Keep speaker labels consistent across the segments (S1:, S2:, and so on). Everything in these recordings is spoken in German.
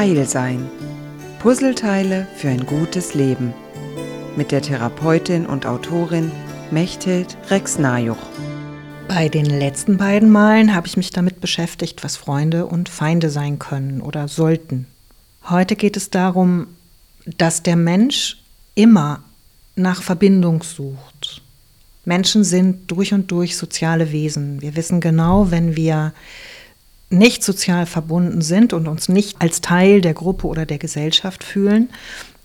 S1: Heilsein. Puzzleteile für ein gutes Leben. Mit der Therapeutin und Autorin Mechthild Rex-Najuch.
S2: Bei den letzten beiden Malen habe ich mich damit beschäftigt, was Freunde und Feinde sein können oder sollten. Heute geht es darum, dass der Mensch immer nach Verbindung sucht. Menschen sind durch und durch soziale Wesen. Wir wissen genau, wenn wir nicht sozial verbunden sind und uns nicht als Teil der Gruppe oder der Gesellschaft fühlen,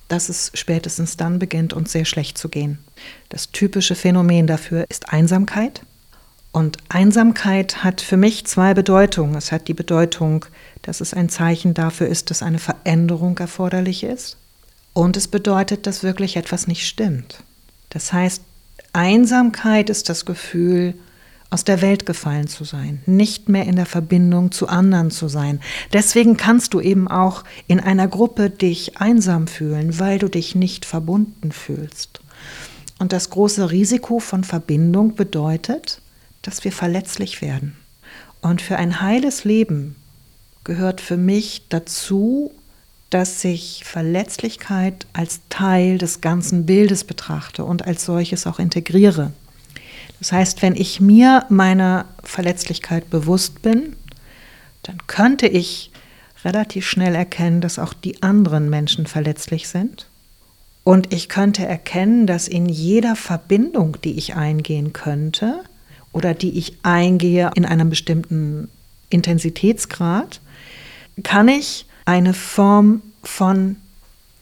S2: dass es spätestens dann beginnt, uns sehr schlecht zu gehen. Das typische Phänomen dafür ist Einsamkeit. Und Einsamkeit hat für mich zwei Bedeutungen. Es hat die Bedeutung, dass es ein Zeichen dafür ist, dass eine Veränderung erforderlich ist. Und es bedeutet, dass wirklich etwas nicht stimmt. Das heißt, Einsamkeit ist das Gefühl, aus der Welt gefallen zu sein, nicht mehr in der Verbindung zu anderen zu sein. Deswegen kannst du eben auch in einer Gruppe dich einsam fühlen, weil du dich nicht verbunden fühlst. Und das große Risiko von Verbindung bedeutet, dass wir verletzlich werden. Und für ein heiles Leben gehört für mich dazu, dass ich Verletzlichkeit als Teil des ganzen Bildes betrachte und als solches auch integriere. Das heißt, wenn ich mir meiner Verletzlichkeit bewusst bin, dann könnte ich relativ schnell erkennen, dass auch die anderen Menschen verletzlich sind. Und ich könnte erkennen, dass in jeder Verbindung, die ich eingehen könnte oder die ich eingehe in einem bestimmten Intensitätsgrad, kann ich eine Form von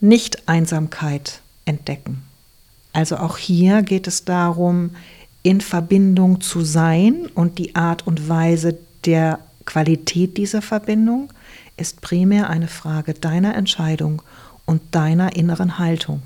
S2: Nicht-Einsamkeit entdecken. Also auch hier geht es darum, in Verbindung zu sein und die Art und Weise der Qualität dieser Verbindung ist primär eine Frage deiner Entscheidung und deiner inneren Haltung.